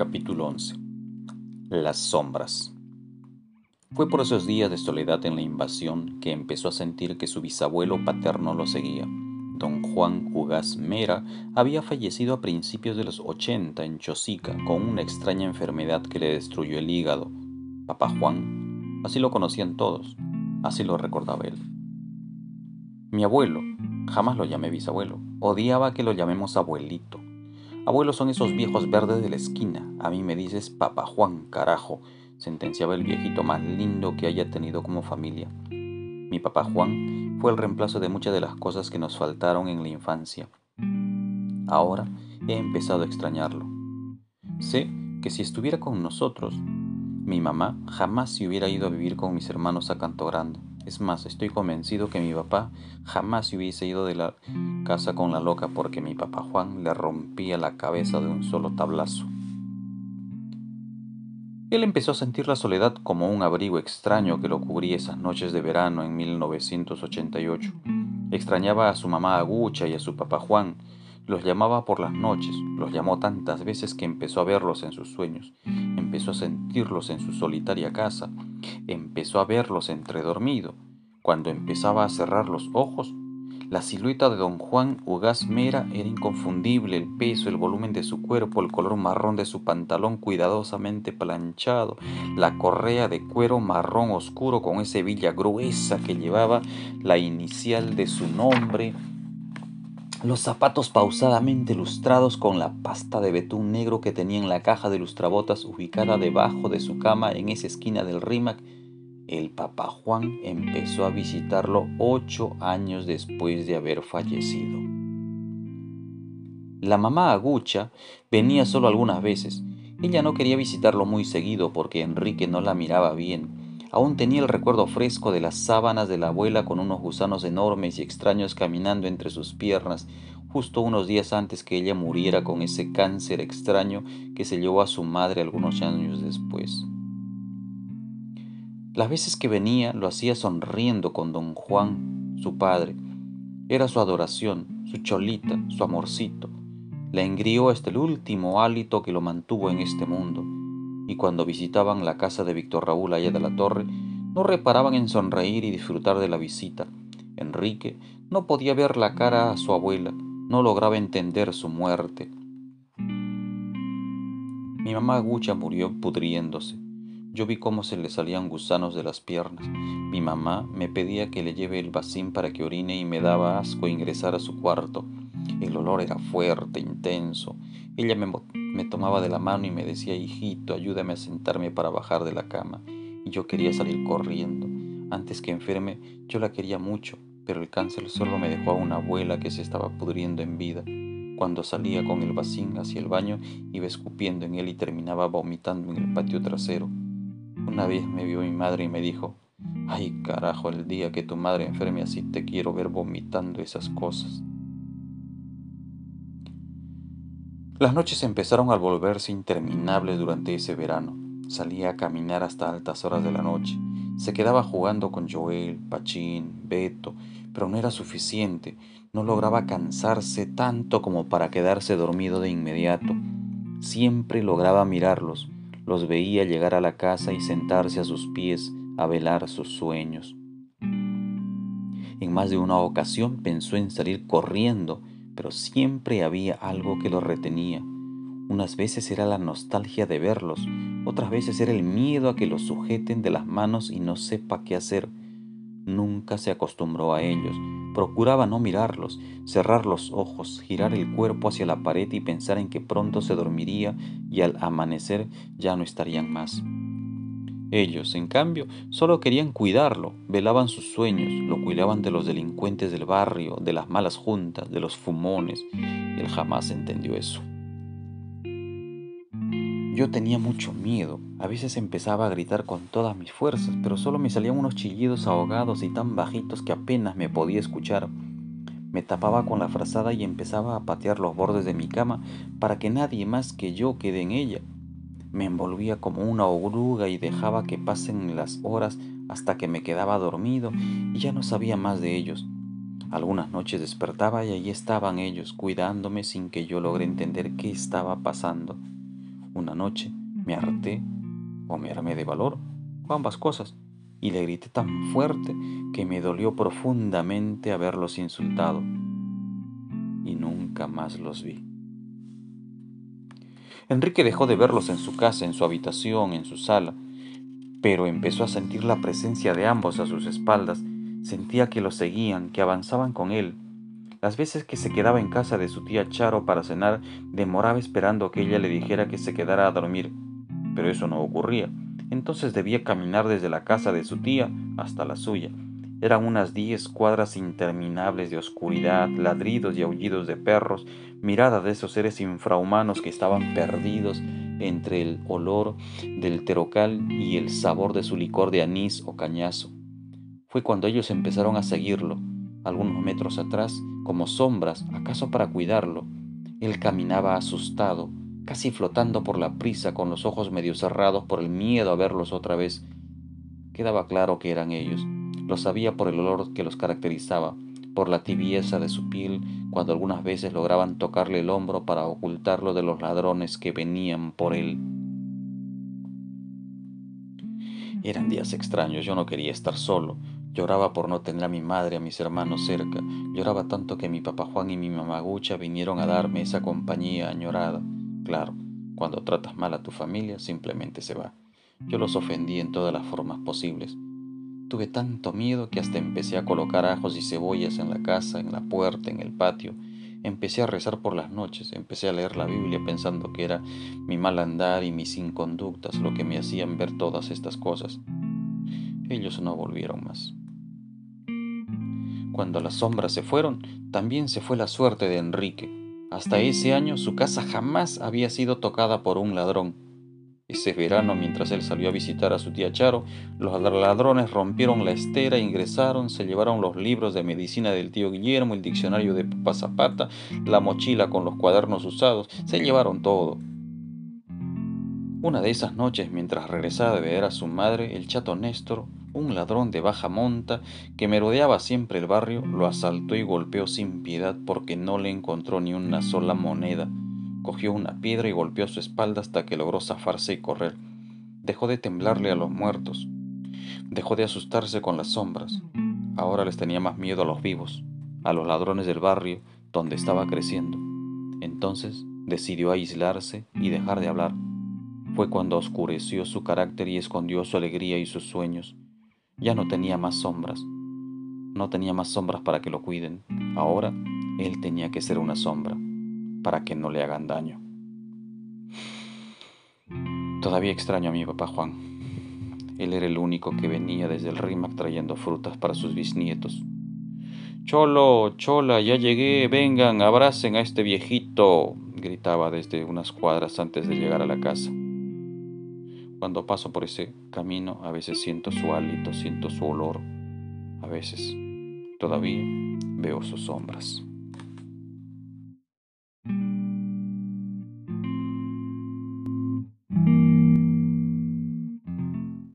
Capítulo 11 Las sombras. Fue por esos días de soledad en la invasión que empezó a sentir que su bisabuelo paterno lo seguía. Don Juan Ugaz Mera había fallecido a principios de los 80 en Chosica con una extraña enfermedad que le destruyó el hígado. Papá Juan, así lo conocían todos, así lo recordaba él. Mi abuelo, jamás lo llamé bisabuelo, odiaba que lo llamemos abuelito Abuelos son esos viejos verdes de la esquina. A mí me dices Papá Juan, carajo, sentenciaba el viejito más lindo que haya tenido como familia. Mi papá Juan fue el reemplazo de muchas de las cosas que nos faltaron en la infancia. Ahora he empezado a extrañarlo. Sé que si estuviera con nosotros, mi mamá jamás se hubiera ido a vivir con mis hermanos a Canto Grande. Es más, estoy convencido que mi papá jamás se hubiese ido de la casa con la loca porque mi papá Juan le rompía la cabeza de un solo tablazo. Él empezó a sentir la soledad como un abrigo extraño que lo cubría esas noches de verano en 1988. Extrañaba a su mamá Agucha y a su papá Juan. Los llamaba por las noches, los llamó tantas veces que empezó a verlos en sus sueños, empezó a sentirlos en su solitaria casa, empezó a verlos entredormido. Cuando empezaba a cerrar los ojos, la silueta de don Juan Ugaz Mera era inconfundible, el peso, el volumen de su cuerpo, el color marrón de su pantalón cuidadosamente planchado, la correa de cuero marrón oscuro con esa hebilla gruesa que llevaba la inicial de su nombre, los zapatos pausadamente lustrados con la pasta de betún negro que tenía en la caja de lustrabotas ubicada debajo de su cama en esa esquina del rímac el papá Juan empezó a visitarlo ocho años después de haber fallecido. La mamá Agucha venía solo algunas veces. Ella no quería visitarlo muy seguido porque Enrique no la miraba bien. Aún tenía el recuerdo fresco de las sábanas de la abuela con unos gusanos enormes y extraños caminando entre sus piernas, justo unos días antes que ella muriera con ese cáncer extraño que se llevó a su madre algunos años después. Las veces que venía lo hacía sonriendo con don Juan, su padre. Era su adoración, su cholita, su amorcito. La engrió hasta el último hálito que lo mantuvo en este mundo. Y cuando visitaban la casa de Víctor Raúl allá de la torre, no reparaban en sonreír y disfrutar de la visita. Enrique no podía ver la cara a su abuela, no lograba entender su muerte. Mi mamá Gucha murió pudriéndose. Yo vi cómo se le salían gusanos de las piernas. Mi mamá me pedía que le lleve el bacín para que orine y me daba asco ingresar a su cuarto. El olor era fuerte, intenso. Ella me, me tomaba de la mano y me decía, hijito, ayúdame a sentarme para bajar de la cama. Y yo quería salir corriendo. Antes que enferme, yo la quería mucho, pero el cáncer solo me dejó a una abuela que se estaba pudriendo en vida. Cuando salía con el bacín hacia el baño, iba escupiendo en él y terminaba vomitando en el patio trasero. Una vez me vio mi madre y me dijo, ay carajo, el día que tu madre enferme así te quiero ver vomitando esas cosas. Las noches empezaron a volverse interminables durante ese verano. Salía a caminar hasta altas horas de la noche. Se quedaba jugando con Joel, Pachín, Beto, pero no era suficiente. No lograba cansarse tanto como para quedarse dormido de inmediato. Siempre lograba mirarlos, los veía llegar a la casa y sentarse a sus pies a velar sus sueños. En más de una ocasión pensó en salir corriendo, pero siempre había algo que lo retenía. Unas veces era la nostalgia de verlos, otras veces era el miedo a que los sujeten de las manos y no sepa qué hacer. Nunca se acostumbró a ellos, procuraba no mirarlos, cerrar los ojos, girar el cuerpo hacia la pared y pensar en que pronto se dormiría y al amanecer ya no estarían más. Ellos, en cambio, solo querían cuidarlo, velaban sus sueños, lo cuidaban de los delincuentes del barrio, de las malas juntas, de los fumones. Él jamás entendió eso. Yo tenía mucho miedo, a veces empezaba a gritar con todas mis fuerzas, pero solo me salían unos chillidos ahogados y tan bajitos que apenas me podía escuchar. Me tapaba con la frazada y empezaba a patear los bordes de mi cama para que nadie más que yo quede en ella. Me envolvía como una oruga y dejaba que pasen las horas hasta que me quedaba dormido y ya no sabía más de ellos. Algunas noches despertaba y allí estaban ellos, cuidándome sin que yo logre entender qué estaba pasando. Una noche me harté o me armé de valor, o ambas cosas, y le grité tan fuerte que me dolió profundamente haberlos insultado. Y nunca más los vi. Enrique dejó de verlos en su casa, en su habitación, en su sala, pero empezó a sentir la presencia de ambos a sus espaldas, sentía que los seguían, que avanzaban con él. Las veces que se quedaba en casa de su tía Charo para cenar, demoraba esperando que ella le dijera que se quedara a dormir, pero eso no ocurría. Entonces debía caminar desde la casa de su tía hasta la suya, eran unas diez cuadras interminables de oscuridad, ladridos y aullidos de perros, mirada de esos seres infrahumanos que estaban perdidos entre el olor del terocal y el sabor de su licor de anís o cañazo. Fue cuando ellos empezaron a seguirlo, algunos metros atrás, como sombras, acaso para cuidarlo. Él caminaba asustado, casi flotando por la prisa, con los ojos medio cerrados por el miedo a verlos otra vez. Quedaba claro que eran ellos lo sabía por el olor que los caracterizaba, por la tibieza de su piel cuando algunas veces lograban tocarle el hombro para ocultarlo de los ladrones que venían por él. Eran días extraños, yo no quería estar solo. Lloraba por no tener a mi madre, a mis hermanos cerca. Lloraba tanto que mi papá Juan y mi mamá Gucha vinieron a darme esa compañía añorada. Claro, cuando tratas mal a tu familia, simplemente se va. Yo los ofendí en todas las formas posibles. Tuve tanto miedo que hasta empecé a colocar ajos y cebollas en la casa, en la puerta, en el patio. Empecé a rezar por las noches, empecé a leer la Biblia pensando que era mi mal andar y mis inconductas lo que me hacían ver todas estas cosas. Ellos no volvieron más. Cuando las sombras se fueron, también se fue la suerte de Enrique. Hasta ese año su casa jamás había sido tocada por un ladrón. Ese verano, mientras él salió a visitar a su tía Charo, los ladrones rompieron la estera, ingresaron, se llevaron los libros de medicina del tío Guillermo, el diccionario de Papá la mochila con los cuadernos usados, se llevaron todo. Una de esas noches, mientras regresaba de ver a su madre, el chato Néstor, un ladrón de baja monta que merodeaba siempre el barrio, lo asaltó y golpeó sin piedad porque no le encontró ni una sola moneda Cogió una piedra y golpeó su espalda hasta que logró zafarse y correr. Dejó de temblarle a los muertos. Dejó de asustarse con las sombras. Ahora les tenía más miedo a los vivos, a los ladrones del barrio donde estaba creciendo. Entonces decidió aislarse y dejar de hablar. Fue cuando oscureció su carácter y escondió su alegría y sus sueños. Ya no tenía más sombras. No tenía más sombras para que lo cuiden. Ahora él tenía que ser una sombra para que no le hagan daño. Todavía extraño a mi papá Juan. Él era el único que venía desde el Rímac trayendo frutas para sus bisnietos. Cholo, chola, ya llegué, vengan, abracen a este viejito, gritaba desde unas cuadras antes de llegar a la casa. Cuando paso por ese camino, a veces siento su hálito, siento su olor, a veces todavía veo sus sombras.